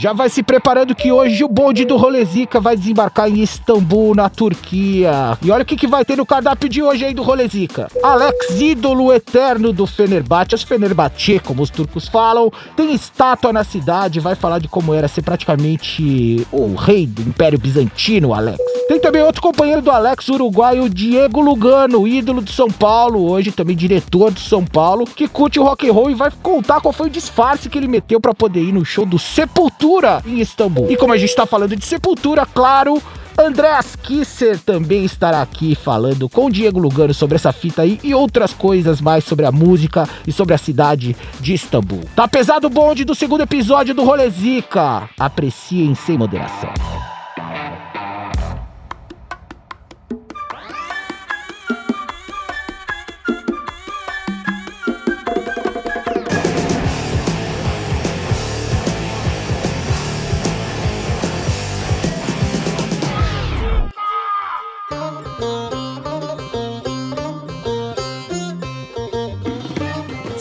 Já vai se preparando que hoje o bonde do Rolezica vai desembarcar em Istambul, na Turquia. E olha o que, que vai ter no cardápio de hoje aí do Rolezica. Alex, ídolo eterno do Fenerbahçe, as Fenerbahçe, como os turcos falam, tem estátua na cidade, vai falar de como era ser praticamente o rei do Império Bizantino, Alex. Tem também outro companheiro do Alex, uruguaio Diego Lugano, ídolo do São Paulo, hoje também diretor do São Paulo, que curte o rock and roll e vai contar qual foi o disfarce que ele meteu para poder ir no show do Sepultura Sepultura em Istambul. E como a gente está falando de Sepultura, claro, Andréas Kisser também estará aqui falando com Diego Lugano sobre essa fita aí e outras coisas mais sobre a música e sobre a cidade de Istambul. Tá pesado o bonde do segundo episódio do Rolezica. Apreciem sem moderação.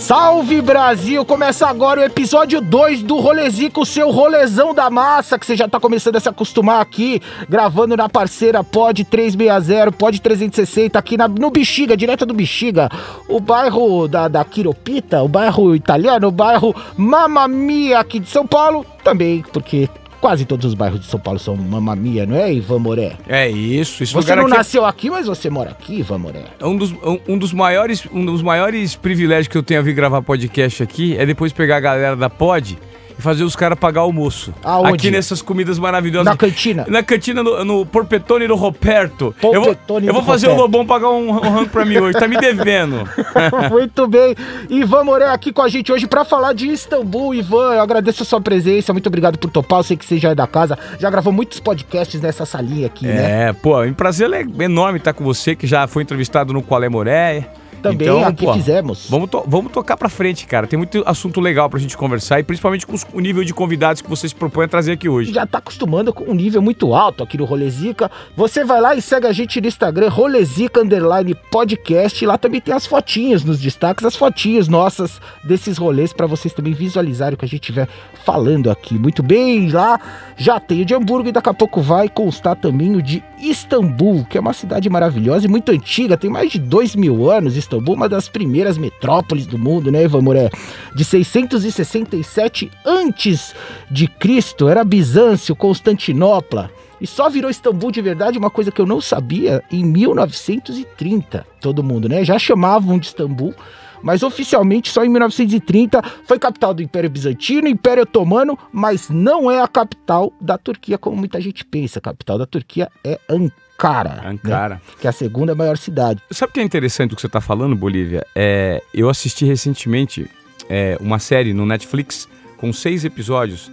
Salve Brasil! Começa agora o episódio 2 do Rolezico, seu rolezão da massa, que você já tá começando a se acostumar aqui, gravando na parceira Pod 360, Pod 360, aqui na, no Bexiga, direto do Bexiga, o bairro da, da Quiropita, o bairro italiano, o bairro Mamma Mia aqui de São Paulo, também, porque Quase todos os bairros de São Paulo são mamamia, não é, Ivan Moré? É isso. Esse você não é nasceu é... aqui, mas você mora aqui, Ivan Moré. Um dos, um, um, dos maiores, um dos maiores privilégios que eu tenho a vir gravar podcast aqui é depois pegar a galera da Pod e fazer os caras pagar almoço. Aonde? Aqui nessas comidas maravilhosas. Na cantina? Na cantina, no, no Porpetone do Roberto. eu vou, eu vou fazer Roberto. o Lobão pagar um, um rango pra mim hoje, tá me devendo. muito bem. Ivan Moré aqui com a gente hoje pra falar de Istambul. Ivan, eu agradeço a sua presença, muito obrigado por topar, eu sei que você já é da casa, já gravou muitos podcasts nessa salinha aqui, é, né? É, pô, é um prazer enorme estar com você, que já foi entrevistado no Qual é Moré também então, aqui pô, fizemos. Vamos, to vamos tocar pra frente, cara. Tem muito assunto legal pra gente conversar e principalmente com os, o nível de convidados que vocês propõem a trazer aqui hoje. Já tá acostumando com um nível muito alto aqui no Rolezica. Você vai lá e segue a gente no Instagram, Rolezica Underline Podcast. Lá também tem as fotinhas nos destaques, as fotinhas nossas desses rolês para vocês também visualizarem o que a gente estiver falando aqui. Muito bem, lá já tem o de Hamburgo e daqui a pouco vai constar também o de Istambul, que é uma cidade maravilhosa e muito antiga, tem mais de dois mil anos. Istambul, uma das primeiras metrópoles do mundo, né, Ivan Moré? De 667 antes de Cristo, era Bizâncio, Constantinopla. E só virou Istambul de verdade, uma coisa que eu não sabia, em 1930. Todo mundo, né? Já chamavam de Istambul, mas oficialmente só em 1930 foi capital do Império Bizantino, Império Otomano, mas não é a capital da Turquia, como muita gente pensa. A capital da Turquia é Ankara. Ankara. Né? Ankara. Né? Que é a segunda maior cidade. Sabe o que é interessante o que você está falando, Bolívia? É, eu assisti recentemente é, uma série no Netflix com seis episódios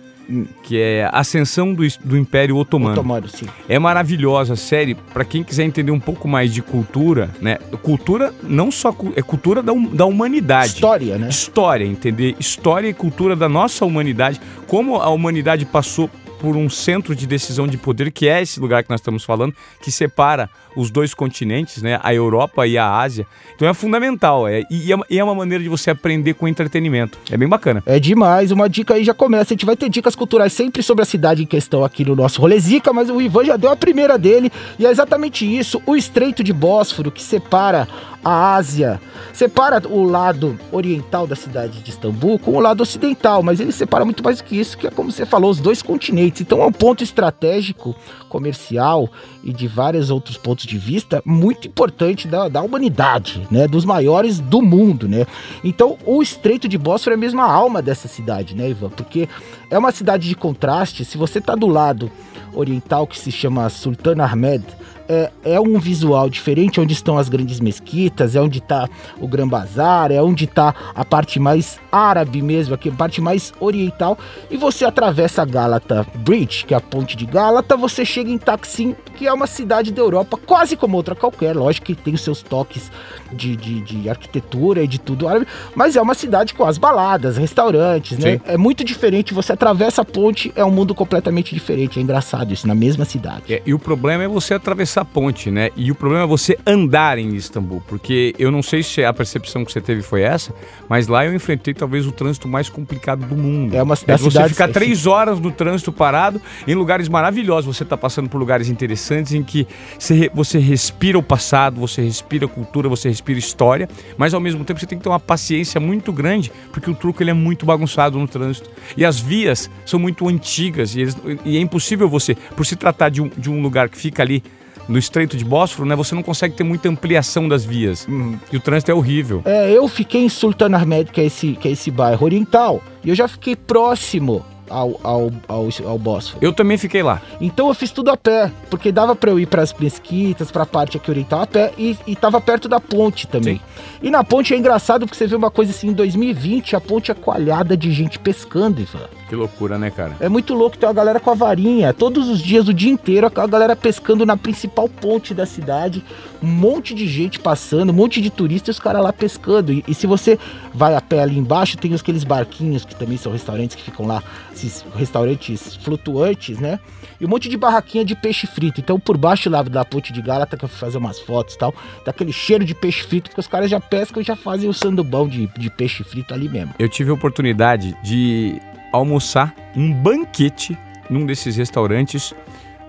que é Ascensão do, do Império Otomano. Otomano. É maravilhosa a série para quem quiser entender um pouco mais de cultura, né? Cultura não só é cultura da, da humanidade. História, né? História, entender história e cultura da nossa humanidade, como a humanidade passou por um centro de decisão de poder, que é esse lugar que nós estamos falando, que separa os dois continentes, né, a Europa e a Ásia. Então é fundamental, é, e, é, e é uma maneira de você aprender com entretenimento. É bem bacana. É demais, uma dica aí já começa. A gente vai ter dicas culturais sempre sobre a cidade em questão aqui no nosso Rolezica, mas o Ivan já deu a primeira dele, e é exatamente isso, o Estreito de Bósforo, que separa a Ásia separa o lado oriental da cidade de Istambul com o lado ocidental, mas ele separa muito mais do que isso, que é como você falou, os dois continentes. Então é um ponto estratégico, comercial e de vários outros pontos de vista muito importante da, da humanidade, né? Dos maiores do mundo, né? Então o Estreito de Bósforo é mesmo a alma dessa cidade, né, Ivan? Porque é uma cidade de contraste. Se você está do lado oriental que se chama Sultan Ahmed, é, é um visual diferente, onde estão as grandes mesquitas, é onde está o Gran Bazar, é onde está a parte mais árabe mesmo, aqui, a parte mais oriental, e você atravessa a Galata Bridge, que é a ponte de Galata, você chega em Taksim, que é uma cidade da Europa, quase como outra qualquer, lógico que tem os seus toques de, de, de arquitetura e de tudo árabe, mas é uma cidade com as baladas, restaurantes, né? Sim. É muito diferente, você atravessa a ponte, é um mundo completamente diferente, é engraçado isso, na mesma cidade. É, e o problema é você atravessar essa ponte, né? E o problema é você andar em Istambul, porque eu não sei se a percepção que você teve foi essa, mas lá eu enfrentei talvez o trânsito mais complicado do mundo. É uma É cidade. você ficar três horas no trânsito parado, em lugares maravilhosos. Você está passando por lugares interessantes em que você, re- você respira o passado, você respira cultura, você respira história, mas ao mesmo tempo você tem que ter uma paciência muito grande, porque o turco ele é muito bagunçado no trânsito. E as vias são muito antigas e, eles- e é impossível você, por se tratar de um, de um lugar que fica ali no Estreito de Bósforo, né, você não consegue ter muita ampliação das vias. E o trânsito é horrível. É, eu fiquei em Sultanahmet, que é esse, que é esse bairro oriental, e eu já fiquei próximo ao, ao, ao, ao Bósforo. Eu também fiquei lá. Então eu fiz tudo a pé, porque dava pra eu ir pras mesquitas, pra parte aqui oriental a pé, e, e tava perto da ponte também. Sim. E na ponte é engraçado porque você vê uma coisa assim, em 2020 a ponte é coalhada de gente pescando, Ivan. Que loucura, né, cara? É muito louco ter uma galera com a varinha, todos os dias, o dia inteiro, a galera pescando na principal ponte da cidade, um monte de gente passando, um monte de turistas e os caras lá pescando. E, e se você vai a pé ali embaixo, tem aqueles barquinhos que também são restaurantes que ficam lá, esses restaurantes flutuantes, né? E um monte de barraquinha de peixe frito. Então, por baixo lá da ponte de Gálata, que eu fui fazer umas fotos e tal, dá aquele cheiro de peixe frito, porque os caras já pescam e já fazem o sandubão de, de peixe frito ali mesmo. Eu tive a oportunidade de almoçar um banquete num desses restaurantes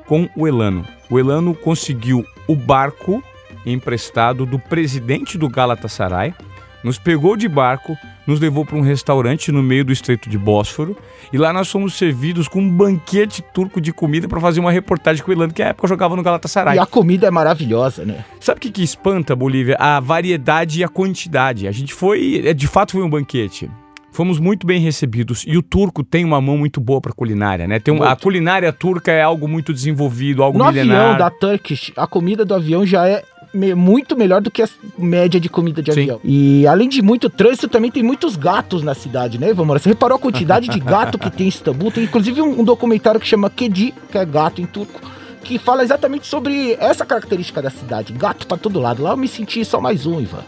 com o Elano. O Elano conseguiu o barco emprestado do presidente do Galatasaray, nos pegou de barco, nos levou para um restaurante no meio do Estreito de Bósforo e lá nós fomos servidos com um banquete turco de comida para fazer uma reportagem com o Elano, que na época jogava no Galatasaray. E a comida é maravilhosa, né? Sabe o que, que espanta, Bolívia? A variedade e a quantidade. A gente foi, é, de fato, foi um banquete. Fomos muito bem recebidos e o turco tem uma mão muito boa para culinária, né? Tem um- a culinária turca é algo muito desenvolvido, algo No milenar. avião da Turkish, a comida do avião já é me- muito melhor do que a média de comida de Sim. avião. E além de muito trânsito, também tem muitos gatos na cidade, né, Ivan Moura? Você reparou a quantidade de gato que tem em Istambul? Tem inclusive um, um documentário que chama Kedi, que é gato em turco, que fala exatamente sobre essa característica da cidade. Gato pra todo lado. Lá eu me senti só mais um, Ivan.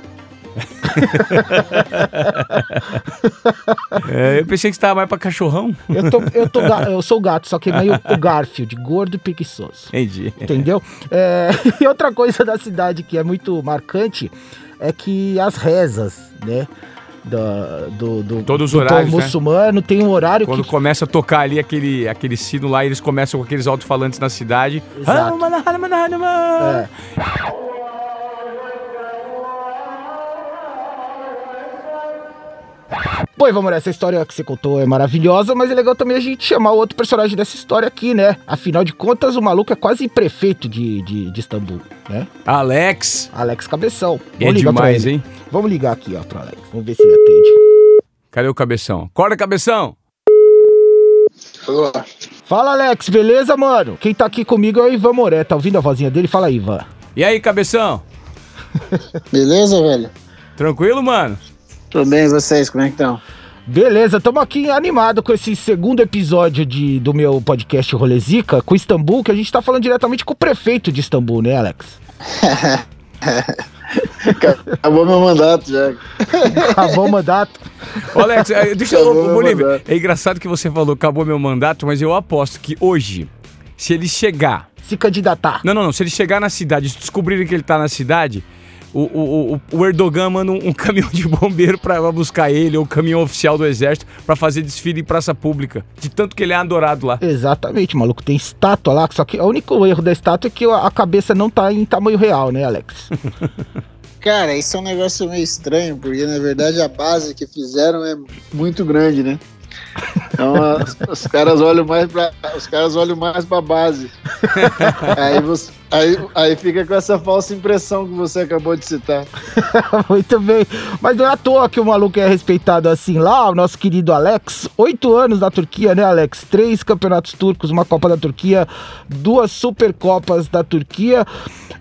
É, eu pensei que você estava mais para cachorrão. Eu, tô, eu, tô, eu sou gato, só que meio o Garfield, gordo e preguiçoso. Entendi. Entendeu? É, e outra coisa da cidade que é muito marcante é que as rezas, né? da- do, do, Todos os do horários, né? muçulmano tem um horário Quando que. começa a tocar ali aquele, aquele sino lá, eles começam com aqueles alto-falantes na cidade. Exato. É. Pô, vamos essa história que você contou é maravilhosa, mas é legal também a gente chamar o outro personagem dessa história aqui, né? Afinal de contas, o maluco é quase prefeito de, de, de Istambul, né? Alex. Alex Cabeção. É Vamos demais, ele. hein? Vamos ligar aqui, ó, pro Alex. Vamos ver se ele atende. Cadê o cabeção? Acorda, cabeção! Alô? Fala, Alex, beleza, mano? Quem tá aqui comigo é o Ivan Moré. Tá ouvindo a vozinha dele? Fala aí, Ivan. E aí, cabeção? Beleza, velho? Tranquilo, mano? Tudo bem, e vocês? Como é que estão? Beleza, estamos aqui animado com esse segundo episódio de, do meu podcast Rolezica com Istambul, que a gente tá falando diretamente com o prefeito de Istambul, né, Alex? Acabou meu mandato já. Acabou o mandato. Ô, Alex, eh, deixa eu. Bolívia, é engraçado que você falou, acabou meu mandato, mas eu aposto que hoje, se ele chegar. Se candidatar. Não, não, não. Se ele chegar na cidade, se descobrirem que ele tá na cidade, o, o, o, o Erdogan manda um, um caminhão de bombeiro pra buscar ele, ou um caminhão oficial do exército, pra fazer desfile em praça pública. De tanto que ele é adorado lá. Exatamente, maluco. Tem estátua lá, só que o único erro da estátua é que a cabeça não tá em tamanho real, né, Alex? Cara, isso é um negócio meio estranho, porque na verdade a base que fizeram é muito grande, né? Então as- os caras olham mais pra. Os caras olham mais pra base. Aí, você, aí, aí fica com essa falsa impressão que você acabou de citar. Muito bem. Mas não é à toa que o maluco é respeitado assim lá, o nosso querido Alex. Oito anos na Turquia, né, Alex? Três campeonatos turcos, uma Copa da Turquia, duas Supercopas da Turquia,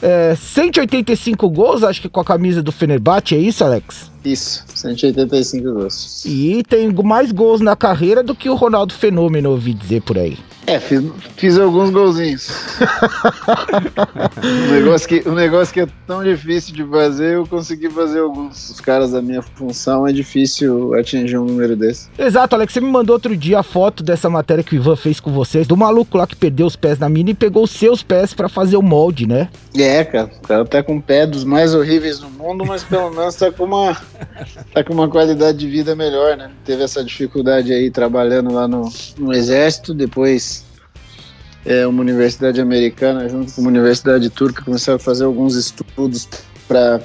é, 185 gols, acho que com a camisa do Fenerbahçe, é isso, Alex? Isso, 185 gols. E tem mais gols na carreira do que o Ronaldo Fenômeno, ouvi dizer por aí. É, fiz, fiz alguns golzinhos. um, negócio que, um negócio que é tão difícil de fazer, eu consegui fazer alguns. Os caras da minha função é difícil atingir um número desse. Exato, Alex. Você me mandou outro dia a foto dessa matéria que o Ivan fez com vocês, do maluco lá que perdeu os pés na mina e pegou os seus pés para fazer o molde, né? É, cara. O cara tá com o pé dos mais horríveis do mundo, mas pelo menos tá com uma, tá com uma qualidade de vida melhor, né? Teve essa dificuldade aí trabalhando lá no, no exército, depois é, uma universidade americana junto com uma universidade turca começaram a fazer alguns estudos para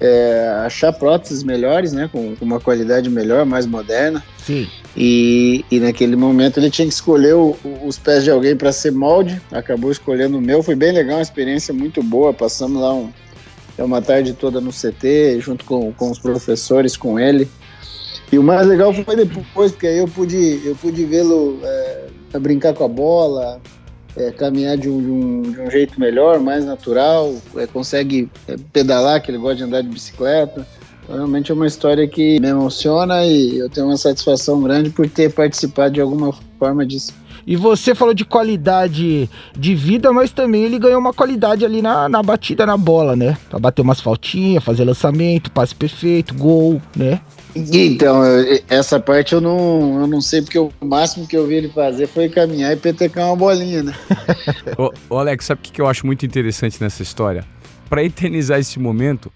é, achar próteses melhores, né, com, com, uma qualidade melhor, mais moderna. Sim. E, e naquele momento ele tinha que escolher o, os pés de alguém para ser molde, acabou escolhendo o meu. Foi bem legal, uma experiência muito boa. Passamos lá um, uma tarde toda no CT, junto com, com os professores, com ele. E o mais legal foi depois, porque aí eu pude, eu pude vê-lo é, brincar com a bola, é, caminhar de um, de, um, de um, jeito melhor, mais natural, é, consegue é, pedalar, que ele gosta de andar de bicicleta. Então, realmente é uma história que me emociona e eu tenho uma satisfação grande por ter participado de alguma forma disso. E você falou de qualidade de vida, mas também ele ganhou uma qualidade ali na, na batida na bola, né? Pra bater umas faltinhas, fazer lançamento, passe perfeito, gol, né? Então, essa parte eu não, eu não sei, porque o máximo que eu vi ele fazer foi caminhar e petecar uma bolinha, né? ô, ô, Alex, sabe o que eu acho muito interessante nessa história? Para eternizar esse momento,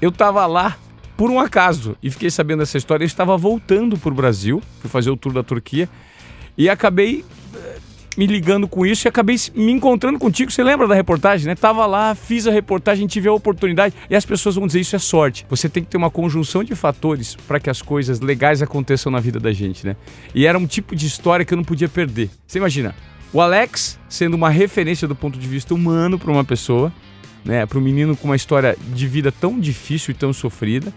eu tava lá por um acaso e fiquei sabendo dessa história. Eu estava voltando pro Brasil, fui fazer o tour da Turquia e acabei me ligando com isso e acabei me encontrando contigo. Você lembra da reportagem, né? Tava lá, fiz a reportagem, tive a oportunidade e as pessoas vão dizer isso é sorte. Você tem que ter uma conjunção de fatores para que as coisas legais aconteçam na vida da gente, né? E era um tipo de história que eu não podia perder. Você imagina, o Alex sendo uma referência do ponto de vista humano para uma pessoa, né? Para um menino com uma história de vida tão difícil e tão sofrida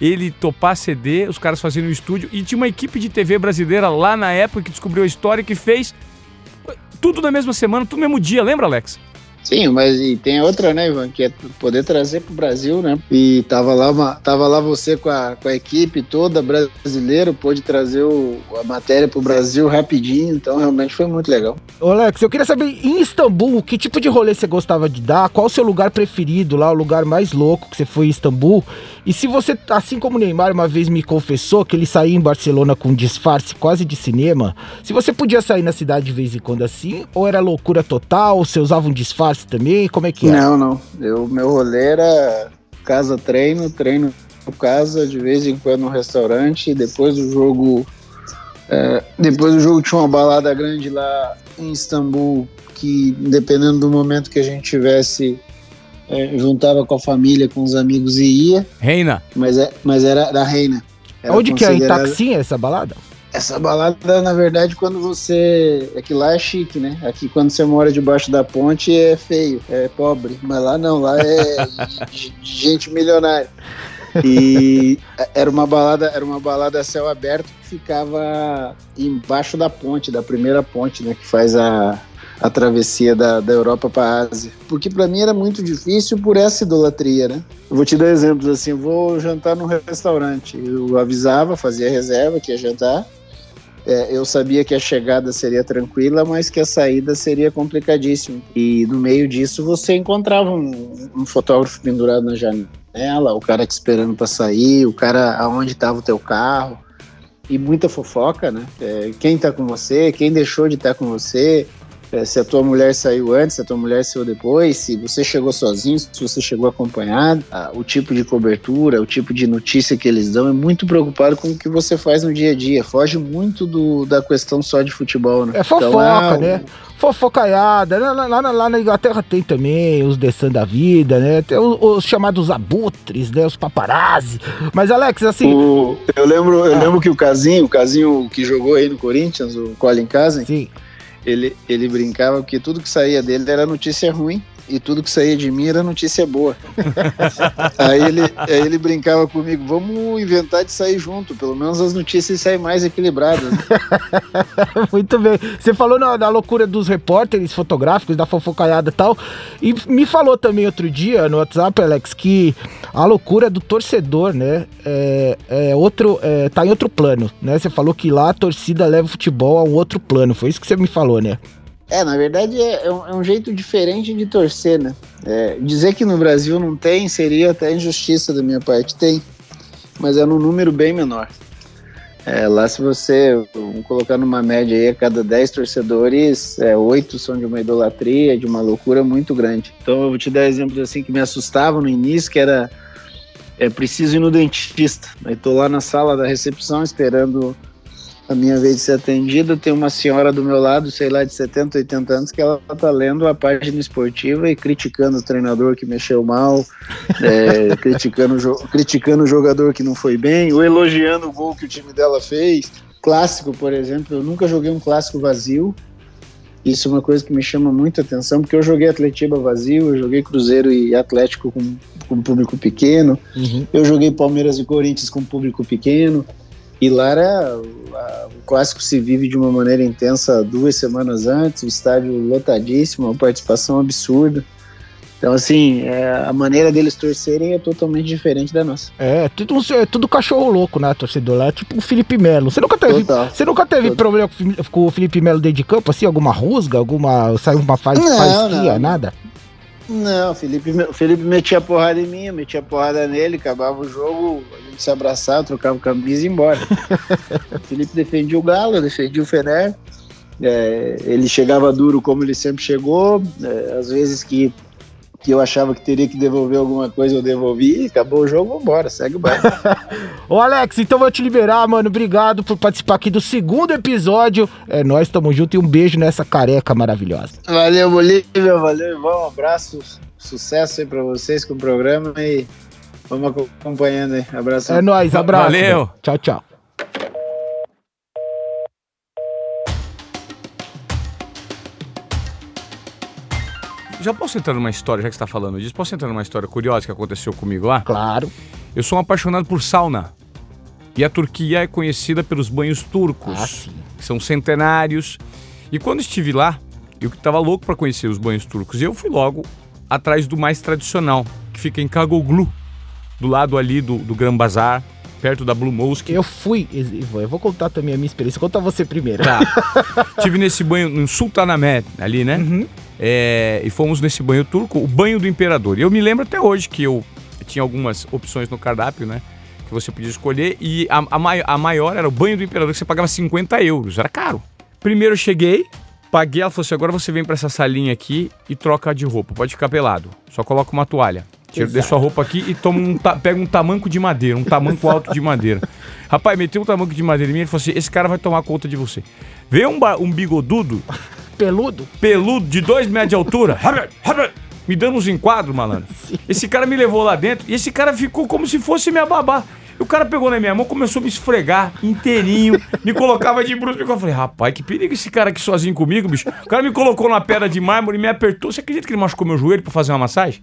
ele topar ceder, os caras fazendo um estúdio e tinha uma equipe de TV brasileira lá na época que descobriu a história que fez tudo na mesma semana, tudo no mesmo dia, lembra, Alex? Sim, mas e tem outra, né, Ivan, que é poder trazer para o Brasil, né? E tava lá, uma, tava lá você com a, com a equipe toda brasileira, pôde trazer o, a matéria para o Brasil rapidinho, então realmente foi muito legal. Ô Alex, eu queria saber, em Istambul, que tipo de rolê você gostava de dar? Qual o seu lugar preferido lá, o lugar mais louco que você foi em Istambul? E se você, assim como o Neymar uma vez me confessou que ele saía em Barcelona com um disfarce quase de cinema, se você podia sair na cidade de vez em quando assim, ou era loucura total, você usava um disfarce também, como é que é? Não, não, eu, meu rolê era casa treino, treino casa, de vez em quando no restaurante, depois do jogo é, depois do jogo tinha uma balada grande lá em Istambul que dependendo do momento que a gente tivesse é, juntava com a família, com os amigos e ia. Reina. Mas, é, mas era da Reina. Era Onde que é? Em Taxim essa balada? Essa balada, na verdade, quando você. É que lá é chique, né? Aqui, quando você mora debaixo da ponte, é feio, é pobre. Mas lá não, lá é gente milionária. E era uma balada, era uma balada a céu aberto que ficava embaixo da ponte, da primeira ponte, né? Que faz a, a travessia da, da Europa para a Ásia. Porque para mim era muito difícil por essa idolatria, né? Eu vou te dar exemplos assim, vou jantar num restaurante. Eu avisava, fazia reserva que ia jantar. É, eu sabia que a chegada seria tranquila, mas que a saída seria complicadíssima. E no meio disso você encontrava um, um fotógrafo pendurado na janela, o cara te esperando para sair, o cara aonde estava o teu carro e muita fofoca, né? É, quem tá com você, quem deixou de estar tá com você, é, se a tua mulher saiu antes, se a tua mulher saiu depois, se você chegou sozinho, se você chegou acompanhado, ah, o tipo de cobertura, o tipo de notícia que eles dão é muito preocupado com o que você faz no dia a dia. Foge muito do, da questão só de futebol, né? É fofoca, então, é, né? Fofocaiada. Lá, lá, lá, na Inglaterra tem também os The da vida, né? Tem os, os, chamados abutres, né? Os paparazzi. Mas, Alex, assim. O, eu lembro, eu ah. lembro que o Casinho, o Casinho que jogou aí no Corinthians, o Colin Casin. Sim ele, ele brincava que tudo que saía dele era notícia ruim e tudo que saía de mim era notícia boa. aí, ele, aí ele brincava comigo, vamos inventar de sair junto, pelo menos as notícias saem mais equilibradas. Muito bem. Você falou na, na, loucura dos repórteres fotográficos, da fofocaiada e tal, e me falou também outro dia no WhatsApp, Alex, que a loucura do torcedor, né, é, é outro, é, tá em outro plano, né? Você falou que lá a torcida leva o futebol a um outro plano, foi isso que você me falou, né? É, na verdade é, é, um, é um, jeito diferente de torcer, né? É, dizer que no Brasil não tem seria até injustiça da minha parte. Tem, mas é num número bem menor. É, lá se você, colocar numa média aí, a cada 10 torcedores, é, 8 são de uma idolatria, de uma loucura muito grande. Então eu vou te dar exemplos assim que me assustavam no início, que era é preciso ir no dentista. Aí tô lá na sala da recepção esperando a minha vez de ser atendida, tem uma senhora do meu lado, sei lá, de 70, 80 anos, que ela tá lendo a página esportiva e criticando o treinador que mexeu mal, é, criticando, criticando o jogador que não foi bem, ou elogiando o gol que o time dela fez. Clássico, por exemplo, eu nunca joguei um clássico vazio. Isso é uma coisa que me chama muita atenção, porque eu joguei Atletiba vazio, eu joguei Cruzeiro e Atlético com, com público pequeno, uhum. eu joguei Palmeiras e Corinthians com público pequeno. E lá era, o clássico se vive de uma maneira intensa duas semanas antes, o estádio lotadíssimo, uma participação absurda. Então, assim, é, a maneira deles torcerem é totalmente diferente da nossa. É, tudo, é tudo cachorro louco, né, torcedor? Lá é tipo o Felipe Melo. Você nunca teve, você nunca teve problema com o Felipe Melo dentro de campo, assim? Alguma rusga, alguma. Saiu uma faz, não, faísquinha, não. nada? Não, o Felipe, Felipe metia porrada em mim, metia porrada nele, acabava o jogo, a gente se abraçava, trocava camisa e ia embora. o Felipe defendia o Galo, defendia o Fener. É, ele chegava duro como ele sempre chegou, é, às vezes que que eu achava que teria que devolver alguma coisa, eu devolvi, acabou o jogo, vambora, segue o baile. Ô Alex, então vou te liberar, mano. Obrigado por participar aqui do segundo episódio. É, nós estamos juntos e um beijo nessa careca maravilhosa. Valeu, Bolívia, valeu, Ivan, um abraço, sucesso aí pra vocês com o programa e vamos acompanhando aí. Abraço. É nóis, abraço. Valeu. Tchau, tchau. Já posso entrar numa história, já que você está falando disso, posso entrar numa história curiosa que aconteceu comigo lá? Claro. Eu sou um apaixonado por sauna. E a Turquia é conhecida pelos banhos turcos, ah, sim. que são centenários. E quando estive lá, eu estava louco para conhecer os banhos turcos. E eu fui logo atrás do mais tradicional, que fica em Kagoglu, do lado ali do, do Gran Bazar, perto da Blue Mosque. Eu fui, eu vou contar também a minha experiência. Conta você primeiro. Tá. Tive nesse banho no Sultanahmet, ali, né? Uhum. É, e fomos nesse banho turco, o banho do imperador. E eu me lembro até hoje que eu tinha algumas opções no cardápio, né? Que você podia escolher. E a, a, mai, a maior era o banho do imperador, que você pagava 50 euros. Era caro. Primeiro eu cheguei, paguei, ela falou assim: agora você vem para essa salinha aqui e troca de roupa. Pode ficar pelado. Só coloca uma toalha. Tira de sua roupa aqui e toma um pega um tamanco de madeira, um tamanco alto de madeira. Rapaz, meteu um tamanco de madeira em mim e falou assim: esse cara vai tomar conta de você. Vê um, um bigodudo Peludo? Peludo, de dois metros de altura. me dando uns enquadros, malandro. Esse cara me levou lá dentro e esse cara ficou como se fosse minha babá. O cara pegou na minha mão, começou a me esfregar inteirinho, me colocava de bruxo. Eu falei, rapaz, que perigo esse cara aqui sozinho comigo, bicho. O cara me colocou na pedra de mármore e me apertou. Você acredita que ele machucou meu joelho pra fazer uma massagem?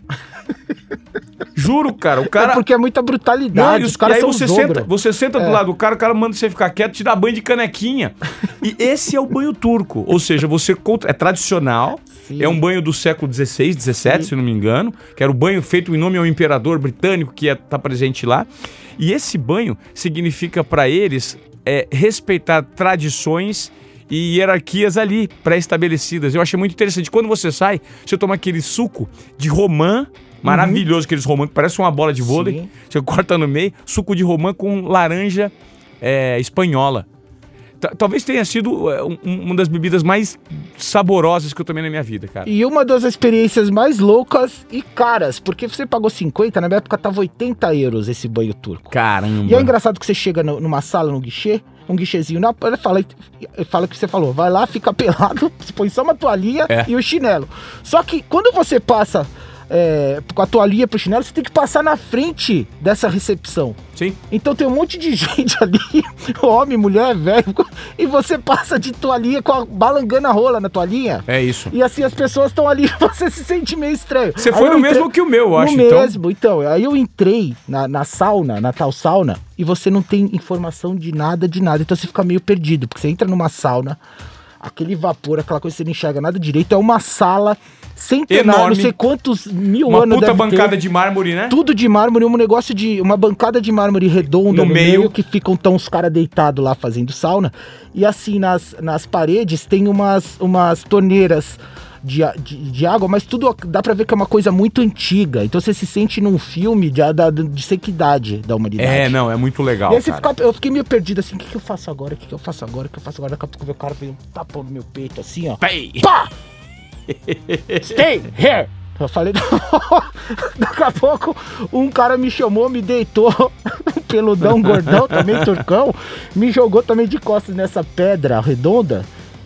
Juro, cara. O cara. É porque é muita brutalidade. Não, os caras são você senta, você senta é. do lado do cara, o cara manda você ficar quieto, te dá banho de canequinha. e esse é o banho turco. Ou seja, você é tradicional. Sim. É um banho do século XVI, XVII, se não me engano. Que era o banho feito em nome ao imperador britânico que está presente lá. E esse banho significa para eles é, respeitar tradições e hierarquias ali pré-estabelecidas. Eu achei muito interessante. Quando você sai, você toma aquele suco de romã Maravilhoso uhum. aqueles romã que parece uma bola de vôlei. Sim. Você corta no meio, suco de romã com laranja é, espanhola. Talvez tenha sido é, um, uma das bebidas mais saborosas que eu tomei na minha vida, cara. E uma das experiências mais loucas e caras, porque você pagou 50, na minha época tava 80 euros esse banho turco. Caramba. E é engraçado que você chega no, numa sala, no guichê, um guichezinho na ele fala, fala o que você falou, vai lá, fica pelado, põe só uma toalhinha é. e o chinelo. Só que quando você passa é, com a toalhinha pro chinelo, você tem que passar na frente dessa recepção. Sim. Então tem um monte de gente ali, homem, mulher, velho, e você passa de toalhinha com a balangana rola na toalhinha. É isso. E assim as pessoas estão ali, você se sente meio estranho. Você foi no entrei- mesmo que o meu, eu no acho, então. mesmo, então. Aí eu entrei na, na sauna, na tal sauna, e você não tem informação de nada, de nada. Então você fica meio perdido, porque você entra numa sauna, aquele vapor, aquela coisa que você não enxerga nada direito, é uma sala centenária, Enorme. não sei quantos mil Uma anos puta deve bancada ter. de mármore, né? Tudo de mármore, um negócio de. Uma bancada de mármore redonda No no, meio. meio. que ficam tão os caras deitados lá fazendo sauna. E assim, nas, nas paredes tem umas, umas torneiras de, de, de água, mas tudo dá pra ver que é uma coisa muito antiga. Então você se sente num filme de, da, de sequidade da humanidade. É, não, é muito legal, E aí cara. fica, eu fiquei meio perdido assim, o que, que eu faço agora? O que, que eu faço agora? O que eu faço agora? Daqui a pouco o cara fez um tapão no meu peito, assim, ó. Pei. Pá! Stay here! Eu falei, daqui a pouco um cara me chamou, me deitou, peludão, gordão, também turcão, me jogou também de costas nessa pedra redonda,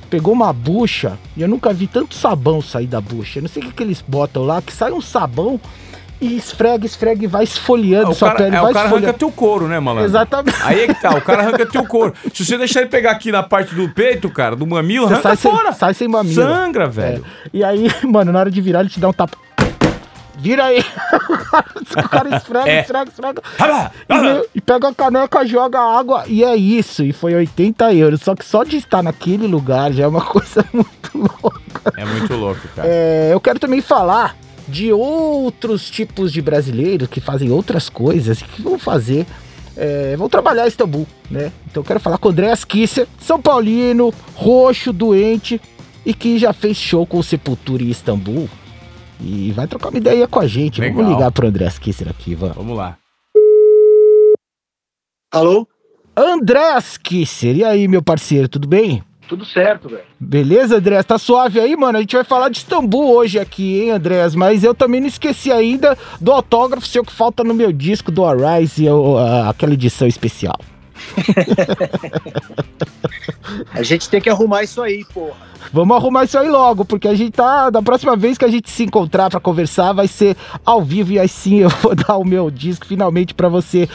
pegou uma bucha, e eu nunca vi tanto sabão sair da bucha. Eu não sei o que, que eles botam lá, que sai um sabão e esfrega, esfrega e vai esfoliando Ah, sua cara, pele, é, o cara arranca esfoliando. teu couro, né, malandro? Exatamente. Aí é que tá, o cara arranca teu couro. Se você deixar ele pegar aqui na parte do peito, cara, do mamilo, Você arranca sai sem- fora. sai sem mamilo. Sangra, velho. É. E aí, mano, na hora de virar, ele te dá um tapa. Vira aí! o cara esfrega, É. esfrega, esfrega. E, e pega a caneca, joga água e é isso. E foi 80 euros. Só que só de estar naquele lugar já é uma coisa muito louca. É muito louco, cara. É, eu quero também falar de outros tipos de brasileiros que fazem outras coisas e que vão fazer. é, vão trabalhar em Istambul, né? Então eu quero falar com o Andréas Kisser, São Paulino, roxo, doente e que já fez show com o Sepultura em Istambul. E vai trocar uma ideia com a gente. Legal. Vamos ligar pro Andréas Kisser aqui, vamos. Vamos lá. Alô? Andréas Kisser, e aí, meu parceiro, tudo bem? Tudo certo, velho. Beleza, Andréas? Tá suave aí, mano? A gente vai falar de Istambul hoje aqui, hein, Andréas? Mas eu também não esqueci ainda do autógrafo seu que falta no meu disco do Arise, eu, ah, aquela edição especial. A gente tem que arrumar isso aí, porra. Vamos arrumar isso aí logo, porque a gente tá. Da próxima vez que a gente se encontrar pra conversar, vai ser ao vivo e aí sim eu vou dar o meu disco finalmente pra você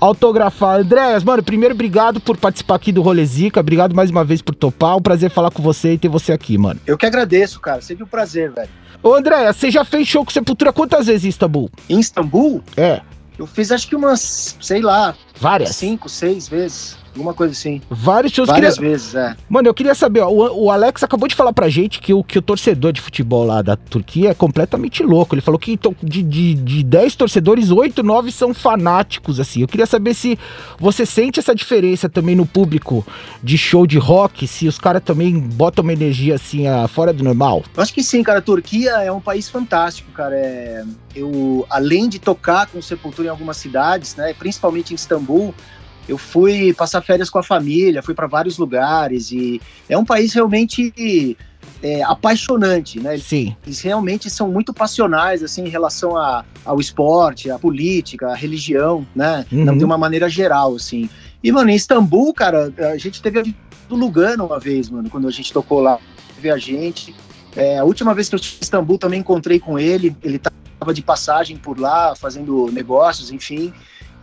autografar. Andréas, mano, primeiro obrigado por participar aqui do Rolezica. Obrigado mais uma vez por topar. Um prazer falar com você e ter você aqui, mano. Eu que agradeço, cara. Sempre um prazer, velho. Ô, Andréas, você já fez show com Sepultura quantas vezes em Istambul? Em Istambul, É, eu fiz acho que umas, sei lá, várias. cinco, seis vezes. Alguma coisa assim. Vários shows. Várias Queria- vezes, é. Mano, eu queria saber, ó, o, o Alex acabou de falar pra gente que o, que o torcedor de futebol lá da Turquia é completamente louco. Ele falou que to- de, de, de 10 torcedores, 8, 9 são fanáticos, assim. Eu queria saber se você sente essa diferença também no público de show de rock, se os caras também botam uma energia assim, ah, fora do normal. Eu acho que sim, cara. A Turquia é um país fantástico, cara. É, eu, além de tocar com Sepultura em algumas cidades, né, principalmente em Istambul, eu fui passar férias com a família, fui para vários lugares e é um país realmente é, apaixonante, né? Sim. Eles realmente são muito passionais assim em relação a, ao esporte, à política, à religião, né? Uhum. De uma maneira geral, assim. E, mano, em Istambul, cara, a gente teve a do Lugano uma vez, mano, quando a gente tocou lá, ver a gente. É, a última vez que eu estive em Istambul também encontrei com ele, ele tava de passagem por lá, fazendo negócios, enfim.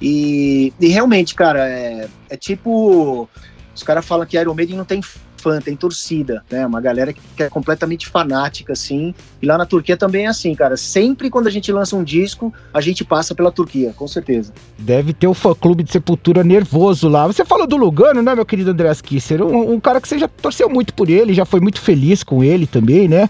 E, e realmente, cara, é, é tipo. Os caras falam que Iron Maiden não tem fã, tem torcida, né? Uma galera que é completamente fanática, assim. E lá na Turquia também é assim, cara. Sempre quando a gente lança um disco, a gente passa pela Turquia, com certeza. Deve ter o fã-clube de Sepultura nervoso lá. Você falou do Lugano, né, meu querido Andreas Kisser? Um, um cara que você já torceu muito por ele, já foi muito feliz com ele também, né?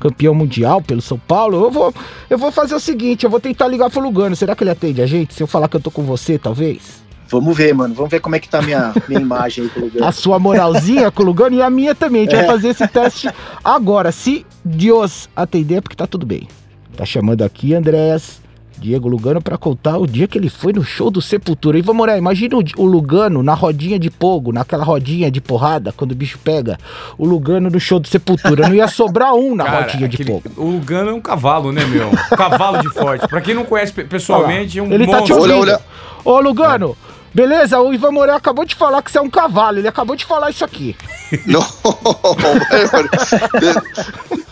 Campeão mundial pelo São Paulo. Eu vou, eu vou fazer o seguinte, eu vou tentar ligar pro Lugano. Será que ele atende a gente? Se eu falar que eu tô com você, talvez? Vamos ver, mano. Vamos ver como é que tá a minha, minha imagem aí pelo lugar. A sua moralzinha com o Lugano e a minha também. A gente vai É. fazer esse teste agora. Se Deus atender, é porque tá tudo bem. Tá chamando aqui, Andréas, Diego Lugano, pra contar o dia que ele foi no show do Sepultura. E vamos morar, imagina o, o Lugano na rodinha de pogo, naquela rodinha de porrada, quando o bicho pega. O Lugano no show do Sepultura. Não ia sobrar um na Cara, rodinha de aquele- pogo. O Lugano é um cavalo, né, meu? Um cavalo de forte. Pra quem não conhece pe- pessoalmente, é um Ele tá te monstro. ouvindo. Olha, olha. Ô, Lugano, Beleza, o Ivan Morel acabou de falar que você é um cavalo, ele acabou de falar isso aqui. Não,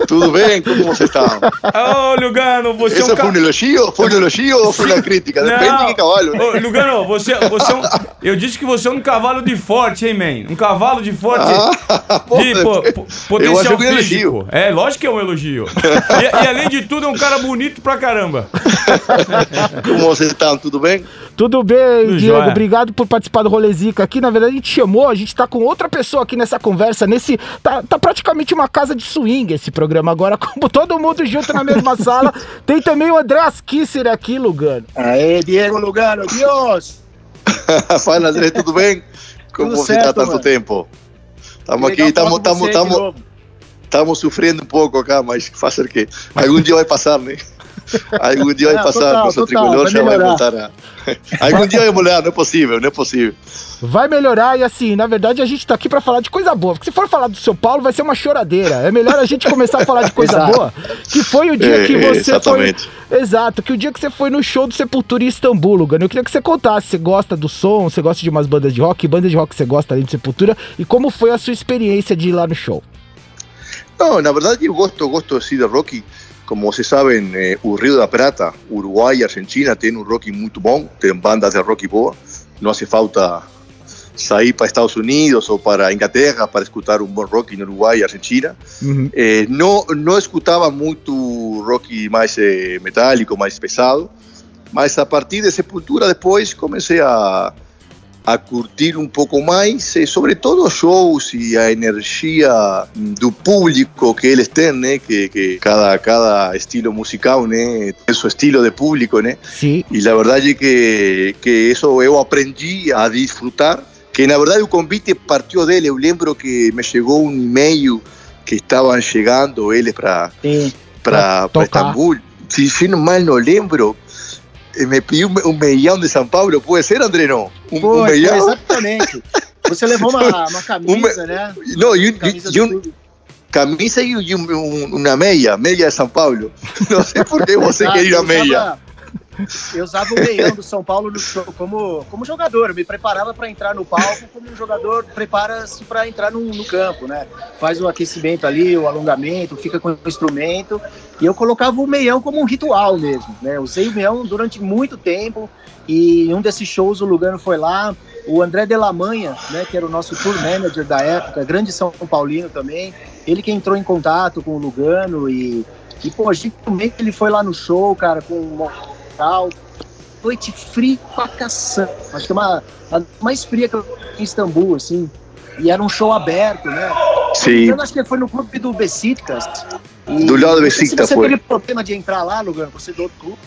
tudo bem? Como você está? Ô, Lugano, você Isso é um foi um elogio? Foi um elogio ou foi uma crítica? Depende Não. de que cavalo. né? Ô, Lugano, você, você é um... Eu disse que você é um cavalo de forte, hein, man? Um cavalo de forte. Ah, pô, de po- eu potencial que é um físico. elogio. É, lógico que é um elogio. E, e além de tudo, é um cara bonito pra caramba. Como vocês estão? Tudo bem? Tudo bem, Tudo Diego? jóia. Obrigado por participar do Rolezica aqui. Na verdade, a gente chamou, a gente tá com outra pessoa aqui nessa conversa, nesse. Tá, tá praticamente uma casa de swing esse programa agora, como todo mundo junto na mesma sala. Tem também o Andreas Kisser aqui, Lugano. Aê, Diego Lugano, Dios! Fala, André, tudo bem? Como Tudo você está certo, tanto mano. tempo? Estamos aqui, de estamos, novo. estamos sofrendo um pouco acá, mas fazer o quê? Algum dia vai passar, né? Algum dia vai Não, passar, total, nosso total, tricolor vai já vai voltar a... Algum dia vai molhar, não é possível, não é possível. Vai melhorar e assim, na verdade a gente tá aqui pra falar de coisa boa. Porque se for falar do São Paulo, vai ser uma choradeira. É melhor a gente começar a falar de coisa boa. Que foi o dia É, que é, você exatamente. foi. Exato, que o dia que você foi no show do Sepultura em Istambul, Lugano. Eu queria que você contasse. Você gosta do som, você gosta de umas bandas de rock, que banda de rock você gosta além de Sepultura, e como foi a sua experiência de ir lá no show? No, na verdad yo gosto, gosto sí de Rocky. Como se saben, eh, o Rio da Prata, Uruguai e Argentina tem um rock muito bom, tem bandas de rock boa. Não hace falta sair para Estados Unidos ou para Inglaterra para escutar um bom rock no Uruguai e Argentina. Uhum. Eh, não, não escutava muito rock mais eh, metálico, mais pesado, mas a partir de Sepultura depois comecei a, a curtir um pouco mais, eh, sobre todo os shows e a energia do público que eles têm, né? Que, que cada, cada estilo musical, né? Tem seu estilo de público, né? Sim. Y la verdad es que, que eso yo aprendí a disfrutar, que na verdade o convite partió dele, eu lembro que me chegou um e-mail que estavam chegando eles para para. Istambul, se, se no mal não lembro, eh, me pediu um, um meião de São Paulo, pode ser André não? Um, um Foi, foi meião? exatamente. Você levou uma, uma camisa, né? Não, e, um- Camisa e um, camisa e, um, um, uma meia, meia de São Paulo. Não sei por que você Exato, quer ir eu a meia. Eu usava o meião do São Paulo no show como, como jogador. Eu me preparava para entrar no palco como um jogador prepara-se para entrar no, no campo, né? Faz o aquecimento ali, o alongamento, fica com o instrumento. E eu colocava o meião como um ritual mesmo, né? Usei o meião durante muito tempo. E em um desses shows o Lugano foi lá. O André Delamanha, né, que era o nosso tour manager da época, grande São Paulino também, ele que entrou em contato com o Lugano e, e pô, a gente ele foi lá no show, cara, com tal. Noite fria pra caçamba. Acho que é uma a mais fria que eu em Istambul, assim. E era um show aberto, né? Sim, Eu acho que foi no clube do Besiktas. E Do lado do se Besiktas Você foi. teve problema de entrar lá, Lugano, você do outro clube.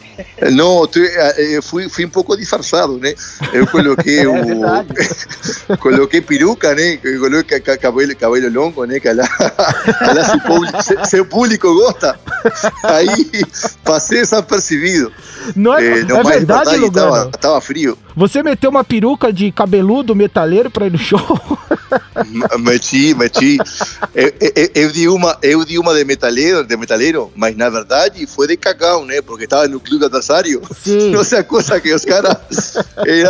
Não, tu- eh, fui, fui um pouco disfarçado, né? Eu coloquei É o, coloquei peruca, né? Eu Coloquei ca- cabelo, cabelo longo, né? Que lá, lá se, público, se, se o público gosta, aí passei desapercebido. Não é, Eh, é mais verdade, Lugano? Estava, estava frio. Você meteu uma peruca de cabeludo metaleiro pra ir no show? Meti, meti. Eu, eu, eu, di uma, eu di uma de metaleiro, de metaleiro, mas na verdade foi de cagão, né? Porque estava no clube adversário. Sim. Não sei a coisa que os caras. Era,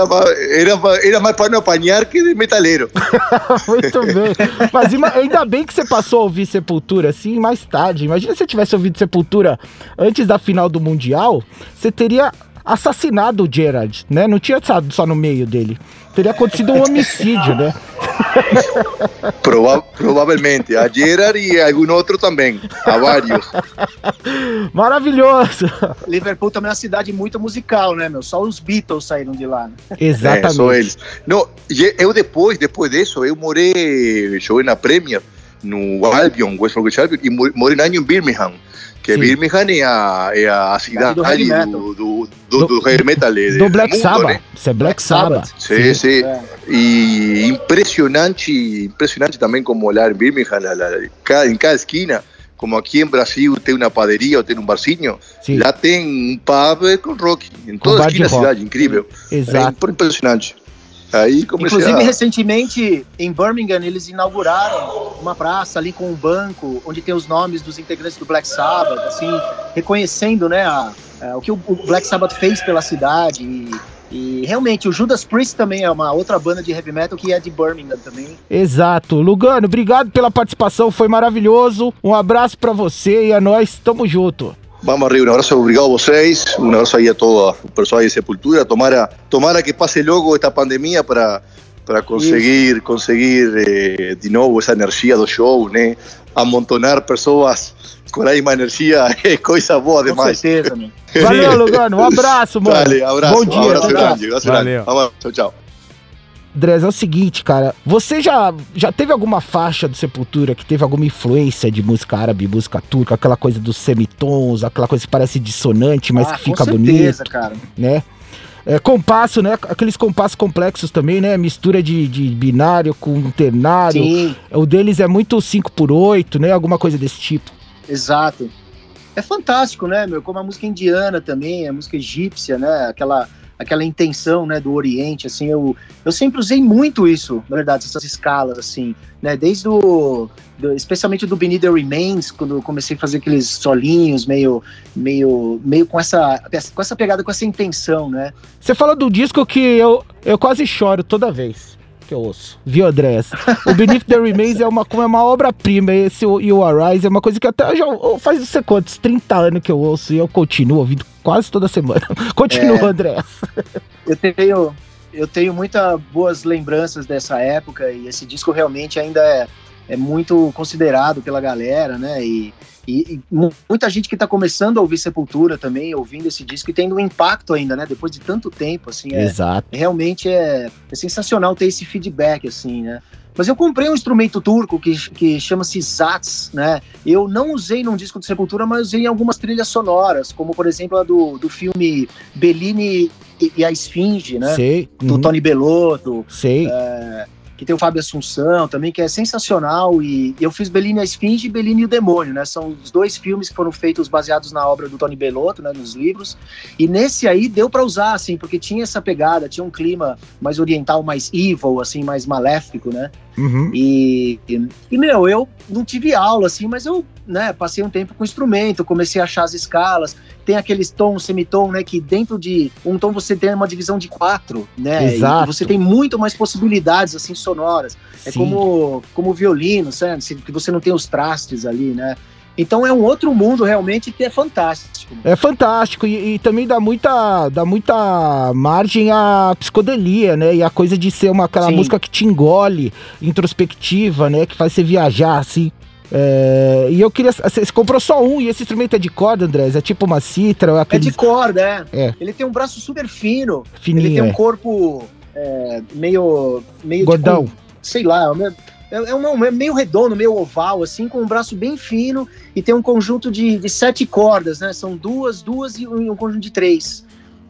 era, era mais para não apanhar que de metaleiro. Muito bem. Mas ima- ainda bem que você passou a ouvir Sepultura assim mais tarde. Imagina se você tivesse ouvido Sepultura antes da final do Mundial, você teria assassinado o Gerard, né? Não tinha estado só no meio dele. Teria acontecido um homicídio, né? Prova provavelmente. A Gerard e algum outro também. Há vários. Maravilhoso. Liverpool também é uma cidade muito musical, né, meu? Só os Beatles saíram de lá. né? É, Exatamente. só eles. Não, e eu depois, depois disso, eu morei, joguei na Premier, no Albion, West Bromwich Albion, e mo- morei um ano em Birmingham. Que Sim. Birmingham é a, a cidade do do, metal. do, do, do, do heavy metal de- Do do Black mundo, Sabbath. né? Black Sabbath. Sim, sim. É. E impressionante, impressionante também como olhar em Birmingham, la- cada- em cada esquina, como aqui em Brasil tem uma padaria ou tem um barzinho, Sim, lá tem um pub com rock, em toda esquina da cidade, incrível. exato. É impressionante. Aí comecei Inclusive, a... recentemente, em Birmingham, eles inauguraram uma praça ali com um banco, onde tem os nomes dos integrantes do Black Sabbath, assim, reconhecendo, né, a- a- o que o o Black Sabbath fez pela cidade e, E realmente, o Judas Priest também é uma outra banda de heavy metal que é de Birmingham também. Exato. Lugano, obrigado pela participação, foi maravilhoso. Um abraço para você e a nós, tamo junto. Vamos arriba, un abrazo, obrigado a vocês, un abrazo ahí a pessoal aí de Sepultura, tomara, tomara que pase logo esta pandemia para, para conseguir, conseguir eh, de novo essa energia do show, né? Amontonar pessoas com a mesma energia é coisa boa demais. Com certeza, mano. Valeu, Lugano. Um abraço, mano. Dale, abraço. Bom dia. Um abraço grande. Abraço grande. Valeu. Vamos, tchau, tchau. Dres, é o seguinte, cara. Você já, já teve alguma faixa do Sepultura que teve alguma influência de música árabe, música turca, aquela coisa dos semitons, aquela coisa que parece dissonante, mas Ah, que fica com certeza, bonito, cara. né? É, compasso, né? Aqueles compassos complexos também, né? Mistura de, de binário com ternário. Sim, O deles é muito 5 por 8 né? Alguma coisa desse tipo. exato. É fantástico, né, meu? Como a música indiana também, a música egípcia, né? Aquela, aquela intenção, né, do Oriente, assim, eu, eu sempre usei muito isso, na verdade, essas escalas, assim, né? Desde o, do- especialmente do Beneath the Remains, quando eu comecei a fazer aqueles solinhos meio, meio, meio com essa, com essa pegada, com essa intenção, né? Você fala do disco que eu, eu quase choro toda vez que eu ouço. Viu, Andrés? O Beneath the Remains é uma, como é uma obra-prima. Esse o- e o Arise é uma coisa que até já eu- faz não sei quantos, 30 anos que eu ouço e eu continuo ouvindo quase toda semana. Continua, É. Andrés. eu tenho eu tenho muitas boas lembranças dessa época e esse disco realmente ainda é, é muito considerado pela galera, né? E, e- e mu- muita gente que está começando a ouvir Sepultura também, ouvindo esse disco e tendo um impacto ainda, né? Depois de tanto tempo, assim, é, Exato. realmente é, é sensacional ter esse feedback, assim, né? Mas eu comprei um instrumento turco que, que chama-se Zats, né? Eu não usei num disco de Sepultura, mas usei em algumas trilhas sonoras, como por exemplo a do, do filme Bellini e, e a Esfinge, né? Sei. Do uhum, Tony Bellotto, Sei. Que tem o Fábio Assunção também, que é sensacional. E eu fiz Bellini a Esfinge e Bellini e o Demônio, né? São os dois filmes que foram feitos baseados na obra do Tony Bellotto, né? Nos livros. E nesse aí deu pra usar, assim, porque tinha essa pegada, tinha um clima mais oriental, mais evil, assim, mais maléfico, né? Uhum. E, e, e, meu, eu não tive aula, assim, mas eu, né, passei um tempo com o instrumento, comecei a achar as escalas, tem aqueles tons, semitom, né, que dentro de um tom você tem uma divisão de quatro, né, Exato. e você tem muito mais possibilidades, assim, sonoras. É Sim. como, como o violino, sabe, que você não tem os trastes ali, né. Então é um outro mundo realmente que é fantástico. É fantástico e, e também dá muita, dá muita margem à psicodelia, né? E a coisa de ser uma aquela Sim. música que te engole, introspectiva, né? Que faz você viajar, assim. É, e eu queria. Você comprou só um e esse instrumento é de corda, Andrés? É tipo uma citra, ou É aquele de corda, é. É. Ele tem um braço super fino, ele fininho, tem um é. corpo é, meio, meio Gordão. de- sei lá, é, é, uma- é meio redondo, meio oval, assim, com um braço bem fino e tem um conjunto de, de sete cordas, né? São duas, duas e um, um conjunto de três.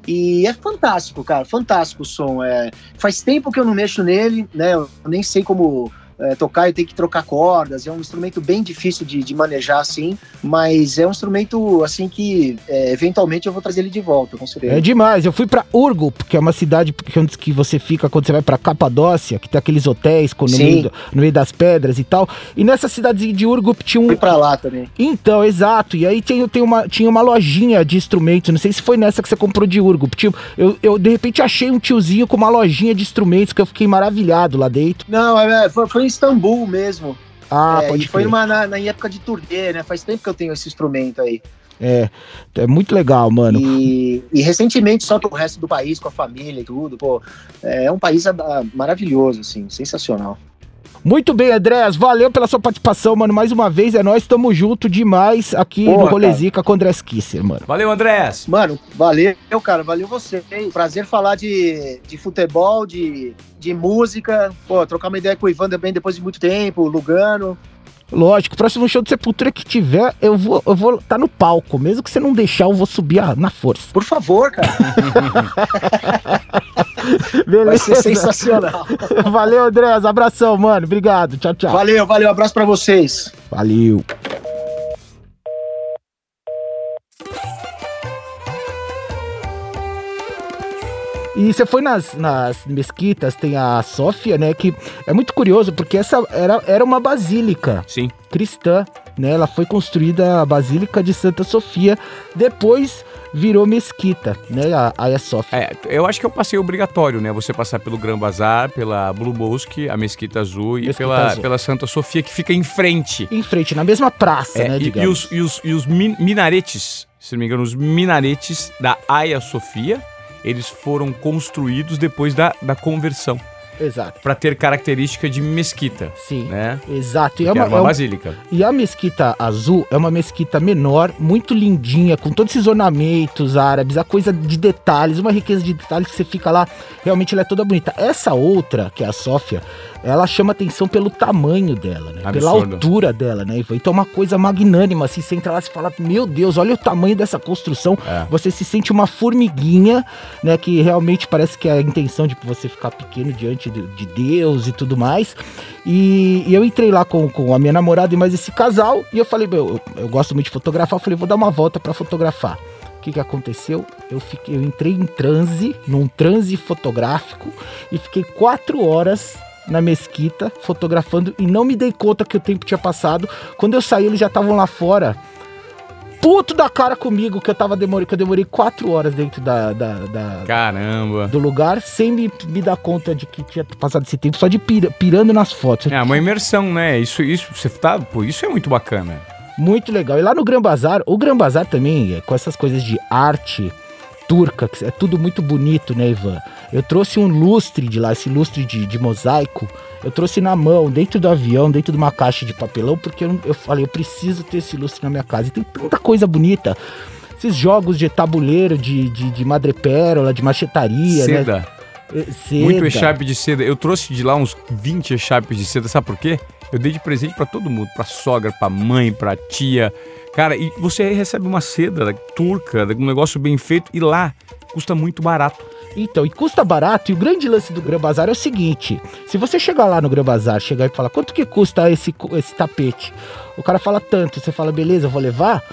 E é fantástico, cara, fantástico o som. É, faz tempo que eu não mexo nele, né? Eu nem sei como é, tocar, eu tenho que trocar cordas. É um instrumento bem difícil de, de manejar, assim, mas é um instrumento, assim, que é, eventualmente eu vou trazer ele de volta, com certeza. É demais. Eu fui pra Urgup, que é uma cidade que você fica quando você vai pra Capadócia, que tem aqueles hotéis com- no, meio, no meio das pedras e tal. E nessa cidade de Urgup tinha um, Fui pra lá também. Então, exato. E aí tem, tem uma, tinha uma lojinha de instrumentos. Não sei se foi nessa que você comprou de Urgo. Tipo, eu, eu de repente achei um tiozinho com uma lojinha de instrumentos que eu fiquei maravilhado lá dentro. Não, é, foi, foi em Istambul mesmo. Ah, É, pode e foi numa, na, na época de turnê, né? Faz tempo que eu tenho esse instrumento aí. É, é muito legal, mano. E, e recentemente só pro resto do país, com a família e tudo, pô. É um país maravilhoso, assim, sensacional. Muito bem, Andréas. Valeu pela sua participação, mano. Mais uma vez, é nós. Tamo junto demais aqui Porra, no Rolezica com o André Kisser, mano. Valeu, Andrés. Mano, valeu, cara, valeu você. Prazer falar de, de futebol, de, de música. Pô, trocar uma ideia com o Ivan também depois de muito tempo, Lugano. Lógico, próximo show de Sepultura que tiver, eu vou eu vou tá no palco. Mesmo que você não deixar, eu vou subir a- na força. Por favor, cara. Vai Beleza? ser sensacional. Valeu, Andréas. Abração, mano. Obrigado. Tchau, tchau. Valeu, valeu. Abraço pra vocês. Valeu. E você foi nas, nas mesquitas, tem a Sófia, né? Que é muito curioso, porque essa era, era uma basílica Sim. cristã. Né? Ela foi construída a Basílica de Santa Sofia, depois virou mesquita, né? A Hagia Sofia. É, eu acho que é um passeio obrigatório, né? Você passar pelo Gran Bazar, pela Blue Mosque, a Mesquita Azul e Mesquita pela, Azul. pela Santa Sofia, que fica em frente. Em frente, na mesma praça, É, né, e, e os, e os, e os min- minaretes, se não me engano, os minaretes da Hagia Sofia, eles foram construídos depois da, da conversão, Exato, para ter característica de mesquita, sim. né? Exato. E, é uma, era uma é basílica. e a mesquita azul é uma mesquita menor, muito lindinha, com todos esses ornamentos árabes, a coisa de detalhes, uma riqueza de detalhes que você fica lá, realmente ela é toda bonita. Essa outra, que é a Sófia, ela chama atenção pelo tamanho dela, né? Pela Absurdo. altura dela, né? Ivan? Então é uma coisa magnânima, assim, você entra lá e fala, meu Deus, olha o tamanho dessa construção. É. Você se sente uma formiguinha, né? Que realmente parece que é a intenção de você ficar pequeno diante de, de Deus e tudo mais. E, e eu entrei lá com, com a minha namorada e mais esse casal. E eu falei, meu, eu, eu gosto muito de fotografar. Eu falei, vou dar uma volta pra fotografar. O que, que aconteceu? Eu, fiquei, eu entrei em transe, num transe fotográfico, e fiquei quatro horas na mesquita fotografando e não me dei conta que o tempo tinha passado. Quando eu saí, eles já estavam lá fora. Puto da cara comigo que eu tava demorando, que eu demorei quatro horas dentro da, da- da- Caramba. do lugar sem me, me dar conta de que tinha passado esse tempo, só de pira- pirando nas fotos. É uma imersão, né? Isso, isso, você tá, pô, isso é muito bacana. Muito legal. E lá no Gran Bazar, o Gran Bazar também, é, com essas coisas de arte turca, que é tudo muito bonito, né, Ivan? Eu trouxe um lustre de lá, esse lustre de, de mosaico, eu trouxe na mão, dentro do avião, dentro de uma caixa de papelão, porque eu, eu falei, eu preciso ter esse lustre na minha casa. E tem tanta coisa bonita. Esses jogos de tabuleiro, de, de, de madrepérola, de machetaria, né? Seda. Eh, Seda. Muito echarpe de seda. Eu trouxe de lá uns 20 echarpes de seda, sabe por quê? Eu dei de presente pra todo mundo, pra sogra, pra mãe, pra tia. Cara, e você recebe uma seda turca, um negócio bem feito, e lá custa muito barato. Então, e custa barato, e o grande lance do Gran Bazar é o seguinte: se você chegar lá no Gran Bazar, chegar e falar quanto que custa esse, esse tapete, o cara fala tanto, você fala, beleza, eu vou levar.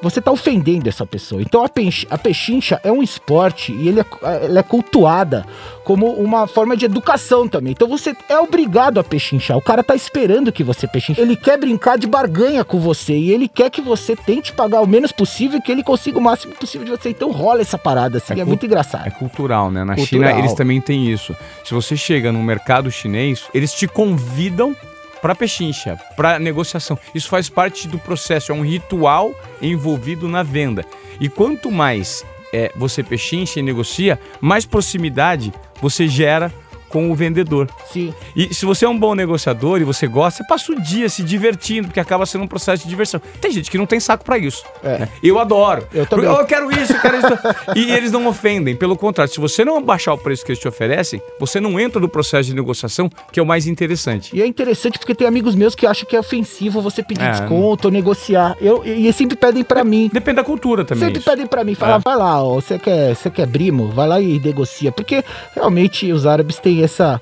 Você tá ofendendo essa pessoa. Então a, pech, a pechincha é um esporte e ele é, ela é cultuada como uma forma de educação também. Então você é obrigado a pechinchar. O cara tá esperando que você pechinche. Ele quer brincar de barganha com você e ele quer que você tente pagar o menos possível e que ele consiga o máximo possível de você. Então rola essa parada assim, É é, muito engraçado. É cultural, né? Na Cultural. China eles também têm isso. Se você chega no mercado chinês, eles te convidam para pechincha, para negociação. Isso faz parte do processo, é um ritual envolvido na venda. E quanto mais é, você pechincha e negocia, mais proximidade você gera com o vendedor. Sim. E se você é um bom negociador e você gosta, você passa o dia se divertindo, porque acaba sendo um processo de diversão. Tem gente que não tem saco pra isso. É. né? Eu adoro. Eu também. Eu quero isso, eu quero isso. e eles não ofendem. Pelo contrário, se você não baixar o preço que eles te oferecem, você não entra no processo de negociação, que é o mais interessante. E é interessante porque tem amigos meus que acham que é ofensivo você pedir É. desconto ou negociar. Eu, e eles sempre pedem pra mim. Depende da cultura também. Sempre isso. pedem pra mim, falam, É. vai lá, ó, você quer, você quer brimo? Vai lá e negocia. Porque realmente os árabes têm essa,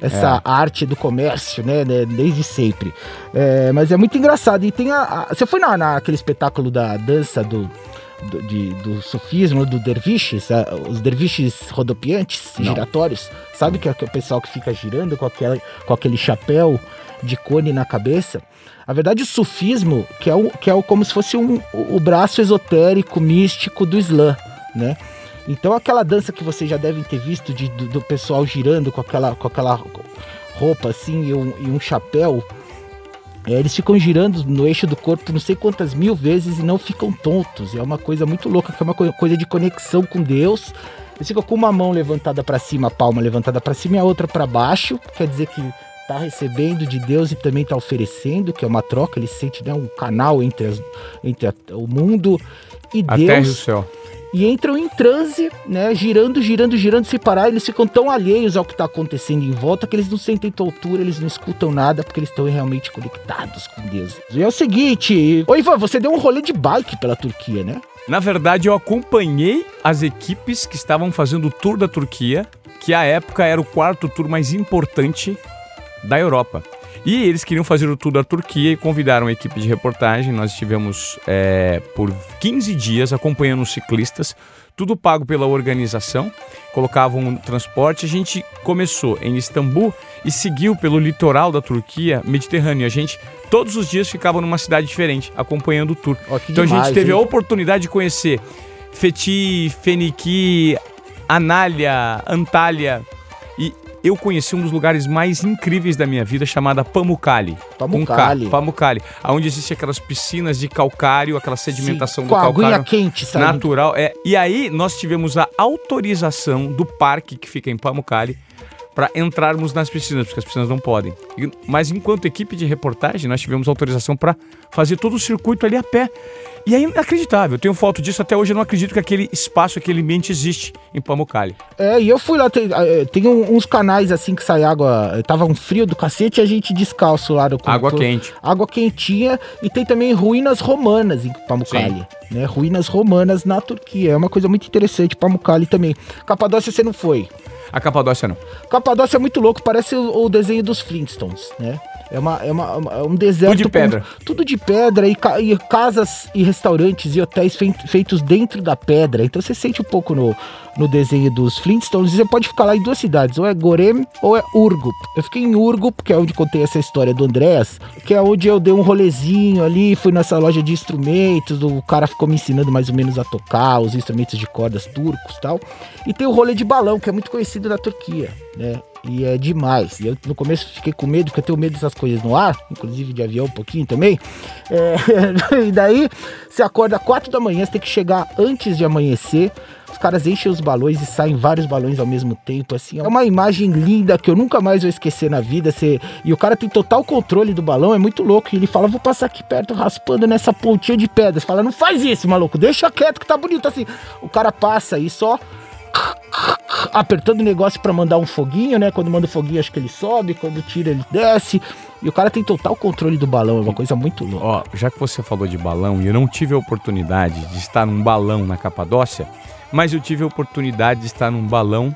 essa É. arte do comércio, né, né, desde sempre. É, mas é muito engraçado. E tem a. a- você foi na, naquele espetáculo da dança do. Do, de- do sufismo, do derviches, os derviches rodopiantes, Não. giratórios, sabe que é o pessoal que fica girando com, aquela, com aquele chapéu de cone na cabeça? A verdade, o sufismo, que é, o, que é o, como se fosse um, o o braço esotérico, místico do Islã, né? Então aquela dança que vocês já devem ter visto de, do, do pessoal girando com aquela, com aquela roupa assim e um, e um chapéu, é, eles ficam girando no eixo do corpo não sei quantas mil vezes e não ficam tontos. É uma coisa muito louca, que é uma co- coisa de conexão com Deus. Eles ficam com uma mão levantada para cima, a palma levantada para cima e a outra para baixo, quer dizer que tá recebendo de Deus e também tá oferecendo, que é uma troca, ele sente né, um canal entre, as- entre a- o mundo e A terra e o Deus céu. E entram em transe, né? Girando, girando, girando, sem parar. Eles ficam tão alheios ao que está acontecendo em volta que eles não sentem tortura, eles não escutam nada, porque eles estão realmente conectados com Deus. E é o seguinte, ô Ivan, você deu um rolê de bike pela Turquia, né? Na verdade, eu acompanhei as equipes que estavam fazendo o tour da Turquia, que à época era o quarto tour mais importante da Europa. E eles queriam fazer o tour da Turquia e convidaram a equipe de reportagem. Nós estivemos é, por 15 dias acompanhando os ciclistas, tudo pago pela organização. Colocavam um transporte. A gente começou em Istambul e seguiu pelo litoral da Turquia mediterrâneo. A gente todos os dias ficava numa cidade diferente, acompanhando o tour. Que então a demais, gente teve hein? a oportunidade de conhecer Feti, Feniki, Anália, Antália. Eu conheci um dos lugares mais incríveis da minha vida, chamada Pamukkale. Pamukkale. Com K, Pamukkale. Onde existem aquelas piscinas de calcário, aquela sedimentação Sim, do a aguinha calcário quente saindo. natural. É, e aí nós tivemos a autorização do parque que fica em Pamukkale para entrarmos nas piscinas, porque as piscinas não podem. Mas enquanto equipe de reportagem, nós tivemos autorização para fazer todo o circuito ali a pé. E é inacreditável. Eu tenho foto disso até hoje. Eu não acredito que aquele espaço, aquele ambiente existe em Pamukkale. É, e eu fui lá, tem, eh, tem um- uns canais assim que sai água, eh, tava um frio do cacete e a gente descalço lá. No, Água quente. Água quentinha e tem também ruínas romanas em Pamukkale, né? Ruínas romanas na Turquia, é uma coisa muito interessante, Pamukkale também. Capadócia você não foi. A Capadócia não. Capadócia é muito louco, parece o, o desenho dos Flintstones, né? É, uma, é, uma, é um deserto. Tudo de pedra. tudo de pedra e, ca- e casas e restaurantes e hotéis fei- feitos dentro da pedra. Então você sente um pouco no, no desenho dos Flintstones. E você pode ficar lá em duas cidades, ou é Gorem ou é Urgup. Eu fiquei em Urgup, que é onde contei essa história do Andréas, que é onde eu dei um rolezinho ali, fui nessa loja de instrumentos, o cara ficou me ensinando mais ou menos a tocar os instrumentos de cordas turcos e tal. E tem o rolê de balão, que é muito conhecido na Turquia, né? E é demais. E eu no começo fiquei com medo, porque eu tenho medo dessas coisas no ar, inclusive de avião um pouquinho também. É, e daí você acorda 4 da manhã, você tem que chegar antes de amanhecer. Os caras enchem os balões e saem vários balões ao mesmo tempo, assim. É uma imagem linda que eu nunca mais vou esquecer na vida. Você... E o cara tem total controle do balão, é muito louco. E ele fala, vou passar aqui perto, raspando nessa pontinha de pedra. Você fala, não faz isso, maluco, deixa quieto que tá bonito assim. O cara passa e só apertando o negócio pra mandar um foguinho, né? Quando manda o foguinho, acho que ele sobe, quando tira, ele desce. E o cara tem total controle do balão, é uma coisa muito louca. Ó, já que você falou de balão e eu não tive a oportunidade de estar num balão na Capadócia, mas eu tive a oportunidade de estar num balão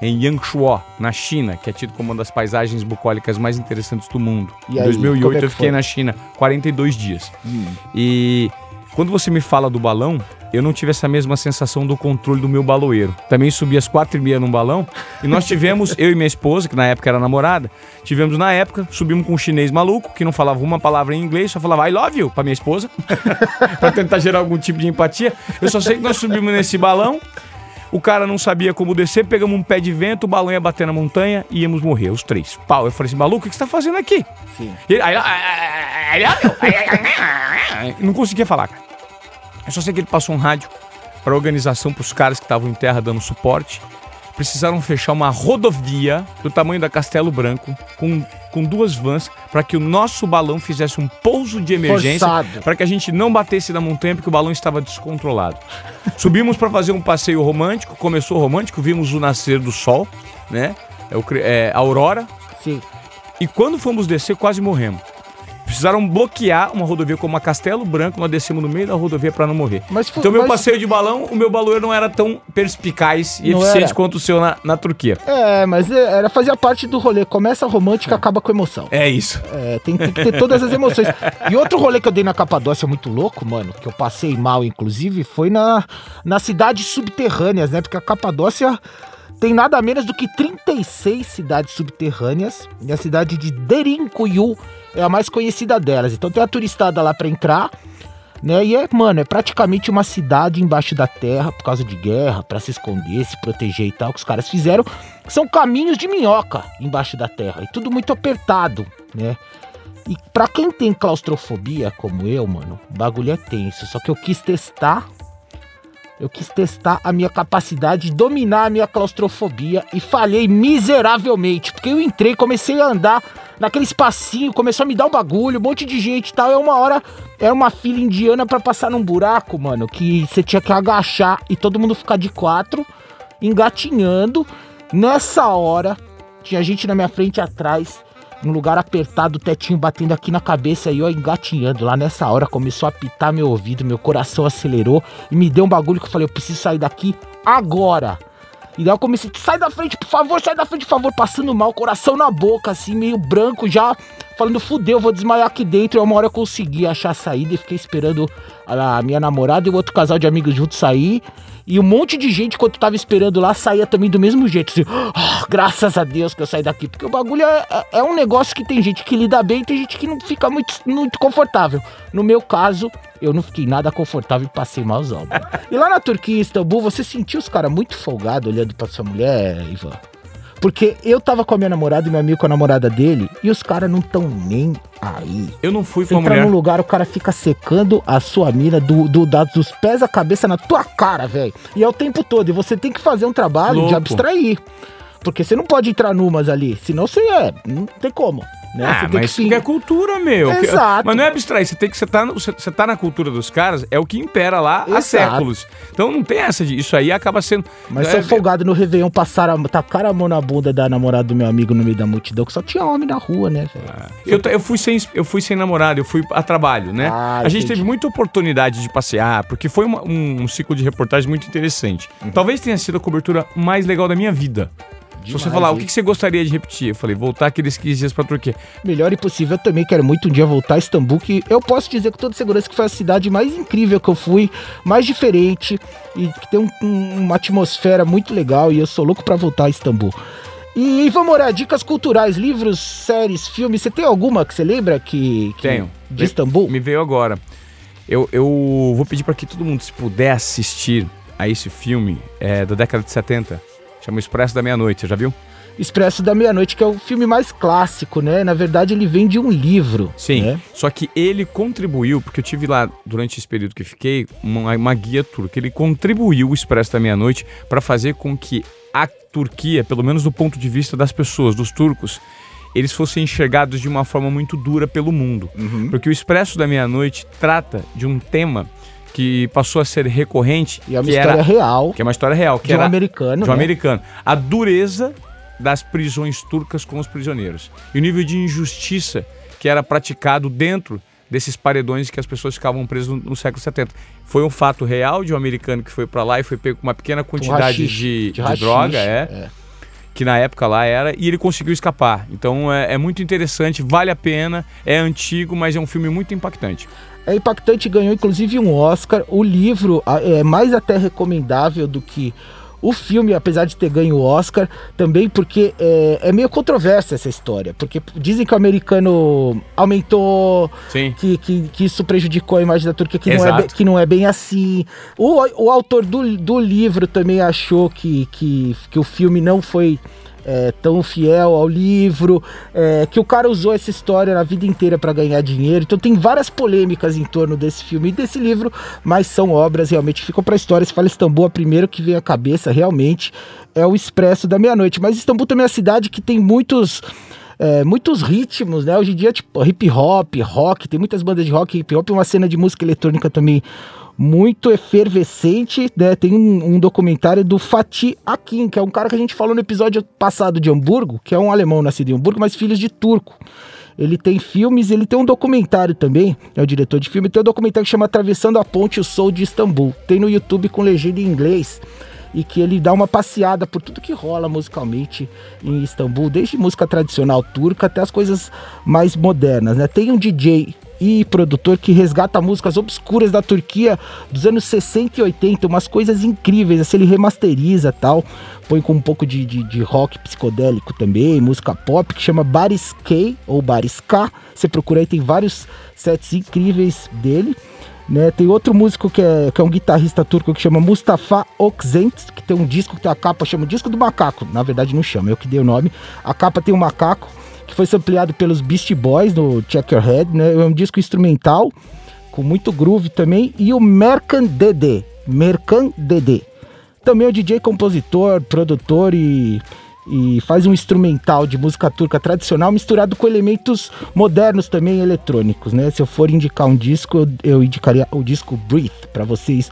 em Yangshuo, na China, que é tido como uma das paisagens bucólicas mais interessantes do mundo. E em aí, 2008 como é eu fiquei foi? na China 42 dias. Hum. E quando você me fala do balão, eu não tive essa mesma sensação do controle do meu baloeiro. Também subi às quatro e meia num balão e nós tivemos, eu e minha esposa, que na época era namorada, tivemos na época, subimos com um chinês maluco que não falava uma palavra em inglês, só falava I love you pra minha esposa, pra tentar gerar algum tipo de empatia. Eu só sei que nós subimos nesse balão, o cara não sabia como descer, pegamos um pé de vento, o balão ia bater na montanha e íamos morrer, os três. Pau, eu falei assim, maluco, o que você tá fazendo aqui? Sim. E ele, "I lo- I- I- I love you." Não conseguia falar, cara. Eu só sei que ele passou um rádio para a organização, para os caras que estavam em terra dando suporte. Precisaram fechar uma rodovia do tamanho da Castelo Branco com, com duas vans para que o nosso balão fizesse um pouso de emergência para que a gente não batesse na montanha porque o balão estava descontrolado. Subimos para fazer um passeio romântico, começou romântico, vimos o nascer do sol, né? É, o, é, a aurora, Sim. e quando fomos descer, quase morremos. Precisaram bloquear uma rodovia como a Castelo Branco, nós descemos no meio da rodovia para não morrer. Mas então, meu mas- passeio de balão, o meu baloeiro não era tão perspicaz e Não eficiente era. quanto o seu na, na Turquia. É, mas é, era fazia parte do rolê. Começa romântica, acaba com emoção. É isso. É, tem, tem que ter todas as emoções. E outro rolê que eu dei na Capadócia muito louco, mano, que eu passei mal, inclusive, foi na, nas cidades subterrâneas, né? Porque a Capadócia tem nada menos do que 36 cidades subterrâneas. E a cidade de Derinkuyu é a mais conhecida delas. Então tem a turistada lá pra entrar. Né? E é, mano, é praticamente uma cidade embaixo da terra por causa de guerra, pra se esconder, se proteger e tal, que os caras fizeram. São caminhos de minhoca embaixo da terra e tudo muito apertado, né? E pra quem tem claustrofobia, como eu, mano, o bagulho é tenso. Só que eu quis testar. Eu quis testar a minha capacidade de dominar a minha claustrofobia e falhei miseravelmente. Porque eu entrei, comecei a andar naquele espacinho, começou a me dar um bagulho, um monte de gente e tal. É uma hora, era uma fila indiana pra passar num buraco, mano, que você tinha que agachar e todo mundo ficar de quatro, engatinhando. Nessa hora, tinha gente na minha frente e atrás, num lugar apertado, o tetinho batendo aqui na cabeça e eu engatinhando. Lá nessa hora começou a apitar meu ouvido, meu coração acelerou e me deu um bagulho que eu falei: eu preciso sair daqui agora. E daí eu comecei, sai da frente, por favor, sai da frente, por favor, passando mal, coração na boca, assim, meio branco já. Falando, fudeu, vou desmaiar aqui dentro. E uma hora eu consegui achar a saída e fiquei esperando a minha namorada e o outro casal de amigos juntos sair. E um monte de gente, enquanto tava esperando lá, saía também do mesmo jeito. Assim, oh, graças a Deus que eu saí daqui. Porque o bagulho é, é, é, um negócio que tem gente que lida bem e tem gente que não fica muito, muito confortável. No meu caso, eu não fiquei nada confortável e passei malzão. e lá na Turquia, Istambul, você sentiu os caras muito folgados olhando pra sua mulher, Ivan? Porque eu tava com a minha namorada e meu amigo com a namorada dele e os caras não tão nem aí. Eu não fui com a entra mulher. num lugar, o cara fica secando a sua mina do, do, da- dos pés à cabeça na tua cara, velho. E é o tempo todo. E você tem que fazer um trabalho de Louco. abstrair. Porque você não pode entrar numas ali. Senão você é. Não tem como. Né? Ah, mas que é cultura, meu. Exato. Mas não é abstrair, você tem que você tá, você, você tá na cultura dos caras, é o que impera lá há Exato. séculos. Então não tem essa de isso aí acaba sendo Mas é, sou folgado no Réveillon, passaram, a- tacaram a mão na bunda da namorada do meu amigo no meio da multidão, que só tinha homem na rua, né, velho? Eu, eu, fui sem, eu fui sem namorado, eu fui a trabalho, né? Ah, a gente entendi. teve muita oportunidade de passear, porque foi uma- um, um ciclo de reportagem muito interessante. Uhum. Talvez tenha sido a cobertura mais legal da minha vida. Se você falar, o hein? que que você gostaria de repetir? Eu falei, voltar aqueles 15 dias pra Turquia. Melhor impossível, eu também quero muito um dia voltar a Istambul, que eu posso dizer com toda segurança que foi a cidade mais incrível que eu fui, mais diferente e que tem um- um- uma atmosfera muito legal e eu sou louco pra voltar a Istambul. E vamos orar, dicas culturais, livros, séries, filmes, você tem alguma que você lembra que, que Tenho. de Istambul? Me veio agora. Eu, eu vou pedir para que todo mundo, se puder assistir a esse filme é, da década de 70, chama Expresso da Meia-Noite, você já viu? Expresso da Meia-Noite, que é o filme mais clássico, né? Na verdade, ele vem de um livro. Sim. né? Só que ele contribuiu, porque eu tive lá durante esse período que fiquei, uma, uma guia turca. Ele contribuiu o Expresso da Meia-Noite para fazer com que a Turquia, pelo menos do ponto de vista das pessoas, dos turcos, eles fossem enxergados de uma forma muito dura pelo mundo. Porque o Expresso da Meia-Noite trata de um tema que passou a ser recorrente, E é uma que história era real que é uma história real, que de um era americano. de um né? americano. A dureza das prisões turcas com os prisioneiros. E o nível de injustiça que era praticado dentro desses paredões que as pessoas ficavam presas no, no século 70. Foi um fato real de um americano que foi para lá e foi pego com uma pequena quantidade haxixe, de, de de haxixe, droga, é, é. que na época lá era, e ele conseguiu escapar. Então é, é muito interessante, vale a pena, é antigo, mas é um filme muito impactante. É impactante, ganhou inclusive um Oscar. O livro é mais até recomendável do que o filme, apesar de ter ganho o Oscar, também porque é, é meio controversa essa história. Porque dizem que o americano aumentou, que, que, que isso prejudicou a imagem da Turquia, que, não é, que não é bem assim. O, o autor do, do livro também achou que, que, que o filme não foi é, tão fiel ao livro, é, que o cara usou essa história na vida inteira para ganhar dinheiro. Então tem várias polêmicas em torno desse filme e desse livro, mas são obras realmente que ficam para a história. Se fala Istambul, a primeira que vem à cabeça realmente é o Expresso da Meia-Noite. Mas Istambul também é uma cidade que tem muitos é, muitos ritmos, né? Hoje em dia, tipo, hip hop, rock, tem muitas bandas de rock, hip hop, uma cena de música eletrônica também muito efervescente, né? Tem um, um documentário do Fatih Akin, que é um cara que a gente falou no episódio passado de Hamburgo, que é um alemão nascido em Hamburgo, mas filhos de turco. Ele tem filmes, ele tem um documentário também, é o diretor de filme, tem um documentário que chama Atravessando a Ponte, o Soul de Istambul. Tem no YouTube com legenda em inglês e que ele dá uma passeada por tudo que rola musicalmente em Istambul, desde música tradicional turca até as coisas mais modernas, né? Tem um DJ e produtor que resgata músicas obscuras da Turquia dos anos 60 e 80, umas coisas incríveis, assim, ele remasteriza tal, põe com um pouco de, de, de rock psicodélico também, música pop, que chama Baris K, ou Baris K, você procura aí, tem vários sets incríveis dele, né? Tem outro músico que é, que é um guitarrista turco que chama Mustafa Okzent, que tem um disco que tem a capa, chama Disco do Macaco. Na verdade não chama, eu que dei o nome. A capa tem um macaco que foi sampleado pelos Beastie Boys no Check Your Head, né? É um disco instrumental com muito groove também e o Merkan Dede, Merkan Dede. Também é o DJ compositor, produtor e e faz um instrumental de música turca tradicional misturado com elementos modernos também eletrônicos, né? Se eu for indicar um disco, eu, eu indicaria o disco Breathe para vocês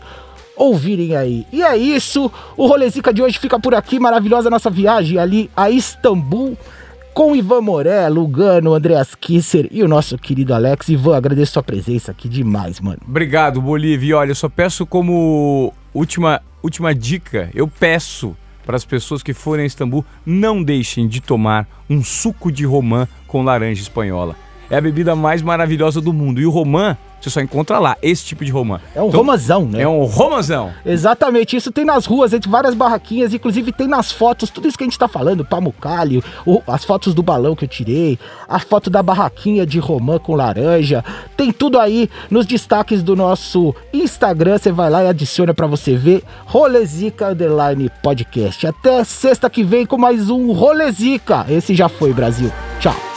ouvirem aí. E é isso, o Rolezica de hoje fica por aqui, maravilhosa nossa viagem ali a Istambul com Ivan Moré, Lugano, Andreas Kisser e o nosso querido Alex. Ivan, agradeço sua presença aqui demais, mano. Obrigado, Bolívia. Olha, eu só peço como última, última dica, eu peço para as pessoas que forem a Istambul, não deixem de tomar um suco de romã com laranja espanhola. é a bebida mais maravilhosa do mundo. E o romã, você só encontra lá, esse tipo de romã. É um então, romazão, né? É um romazão. Exatamente, isso tem nas ruas, entre várias barraquinhas, inclusive tem nas fotos, tudo isso que a gente tá falando, pamucalho, as fotos do balão que eu tirei, a foto da barraquinha de romã com laranja, tem tudo aí nos destaques do nosso Instagram, você vai lá e adiciona para você ver, Rolezica Underline Podcast. Até sexta que vem com mais um Rolezica. Esse já foi, Brasil. Tchau.